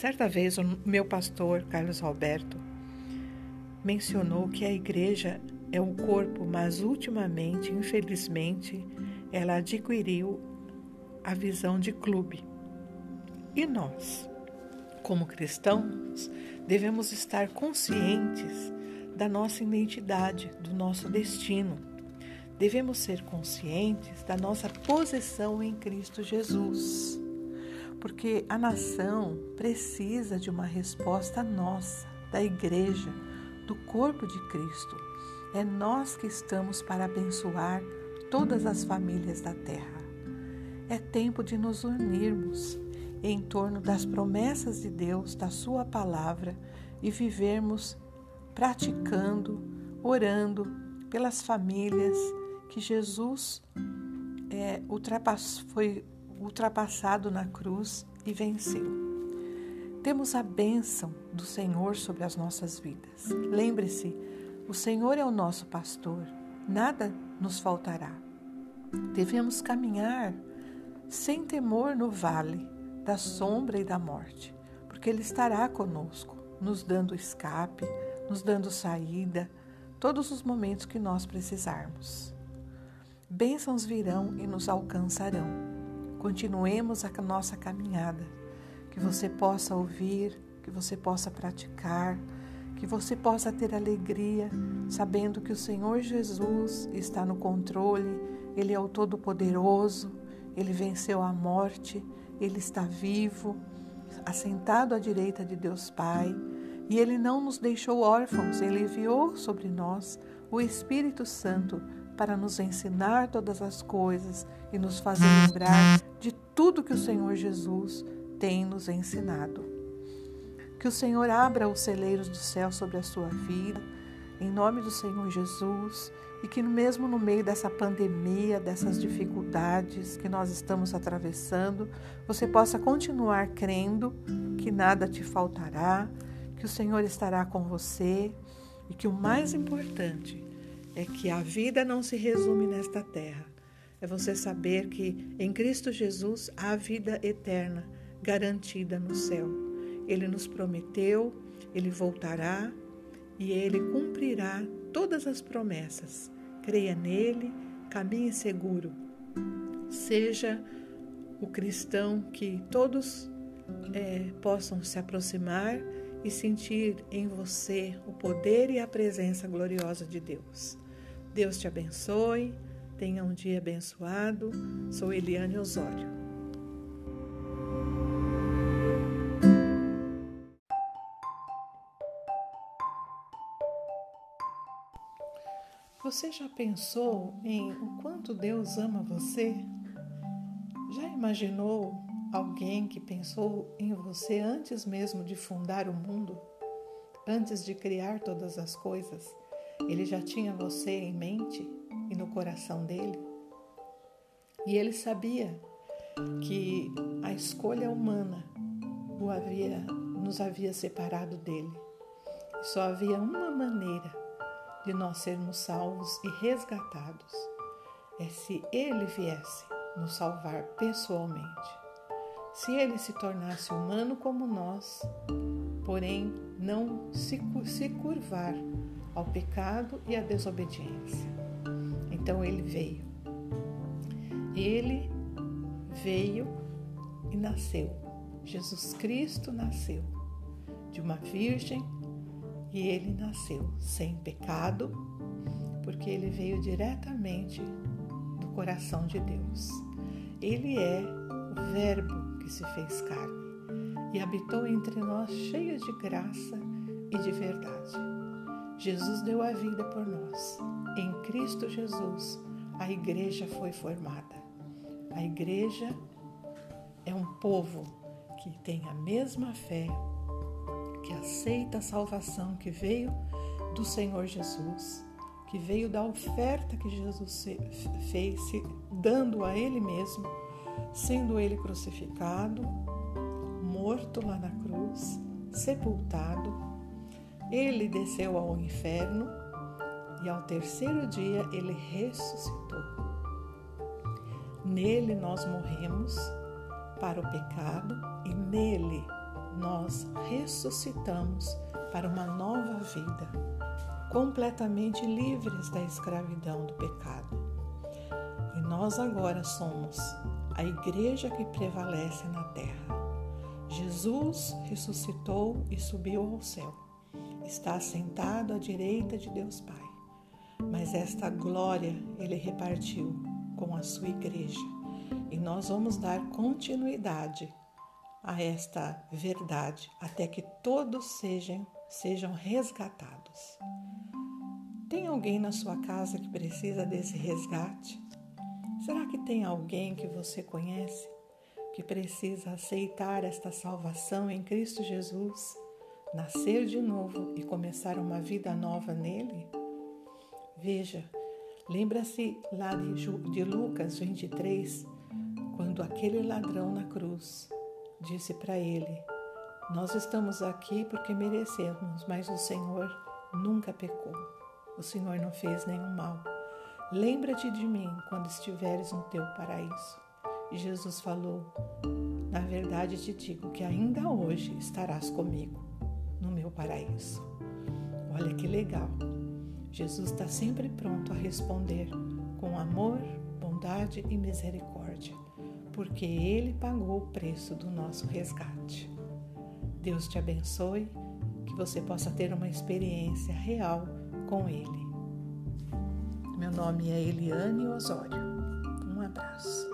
Certa vez, o meu pastor, Carlos Alberto, mencionou que a igreja é o corpo, mas ultimamente, infelizmente, ela adquiriu a visão de clube. E nós, como cristãos, devemos estar conscientes da nossa identidade, do nosso destino. Devemos ser conscientes da nossa posição em Cristo Jesus. Porque a nação precisa de uma resposta nossa, da igreja, do corpo de Cristo. É nós que estamos para abençoar todas as famílias da terra. É tempo de nos unirmos em torno das promessas de Deus, da Sua palavra e vivermos praticando, orando pelas famílias que Jesus é, ultrapass, foi ultrapassado na cruz e venceu. Temos a bênção do Senhor sobre as nossas vidas. Lembre-se, o Senhor é o nosso pastor, nada nos faltará. Devemos caminhar sem temor no vale da sombra e da morte, porque Ele estará conosco, nos dando escape, nos dando saída, todos os momentos que nós precisarmos. Bênçãos virão e nos alcançarão. Continuemos a nossa caminhada, que você possa ouvir, que você possa praticar, que você possa ter alegria, sabendo que o Senhor Jesus está no controle, Ele é o Todo-Poderoso, Ele venceu a morte ele está vivo, assentado à direita de Deus Pai, e Ele não nos deixou órfãos, Ele enviou sobre nós o Espírito Santo para nos ensinar todas as coisas e nos fazer lembrar de tudo que o Senhor Jesus tem nos ensinado. Que o Senhor abra os celeiros do céu sobre a sua vida, em nome do Senhor Jesus e que mesmo no meio dessa pandemia, dessas dificuldades que nós estamos atravessando, você possa continuar crendo que nada te faltará, que o Senhor estará com você e que o mais importante é que a vida não se resume nesta terra. É você saber que em Cristo Jesus há vida eterna garantida no céu. Ele nos prometeu, ele voltará e ele cumprirá todas as promessas. Creia nele, caminhe seguro. Seja o cristão que todos é, possam se aproximar e sentir em você o poder e a presença gloriosa de Deus. Deus te abençoe, tenha um dia abençoado. Sou Eliane Osório. Você já pensou em o quanto Deus ama você? Já imaginou alguém que pensou em você antes mesmo de fundar o mundo? Antes de criar todas as coisas? Ele já tinha você em mente e no coração dele? E ele sabia que a escolha humana o havia, nos havia separado dele. Só havia uma maneira de nós sermos salvos e resgatados é se Ele viesse nos salvar pessoalmente. Se Ele se tornasse humano como nós, porém não se, se curvar ao pecado e à desobediência. Então Ele veio. Ele veio e nasceu. Jesus Cristo nasceu de uma virgem e ele nasceu sem pecado, porque ele veio diretamente do coração de Deus. Ele é o Verbo que se fez carne e habitou entre nós cheio de graça e de verdade. Jesus deu a vida por nós. Em Cristo Jesus, a igreja foi formada. A igreja é um povo que tem a mesma fé, que aceita a salvação que veio do Senhor Jesus, que veio da oferta que Jesus fez, dando a Ele mesmo, sendo Ele crucificado, morto lá na cruz, sepultado. Ele desceu ao inferno e ao terceiro dia ele ressuscitou. Nele nós morremos para o pecado e nele nós ressuscitamos para uma nova vida, completamente livres da escravidão do pecado. E nós agora somos a igreja que prevalece na terra. Jesus ressuscitou e subiu ao céu. Está sentado à direita de Deus Pai. Mas esta glória ele repartiu com a sua igreja. E nós vamos dar continuidade a esta verdade até que todos sejam, sejam resgatados. Tem alguém na sua casa que precisa desse resgate? Será que tem alguém que você conhece que precisa aceitar esta salvação em Cristo Jesus, nascer de novo e começar uma vida nova nele? Veja, lembra-se lá de, Lucas 23, quando aquele ladrão na cruz disse para ele: Nós estamos aqui porque merecemos, mas o Senhor nunca pecou. O Senhor não fez nenhum mal. Lembra-te de mim quando estiveres no teu paraíso. E Jesus falou: Na verdade te digo que ainda hoje estarás comigo no meu paraíso. Olha que legal. Jesus está sempre pronto a responder com amor, bondade e misericórdia porque Ele pagou o preço do nosso resgate. Deus te abençoe, que você possa ter uma experiência real com Ele. Meu nome é Eliane Osório. Um abraço.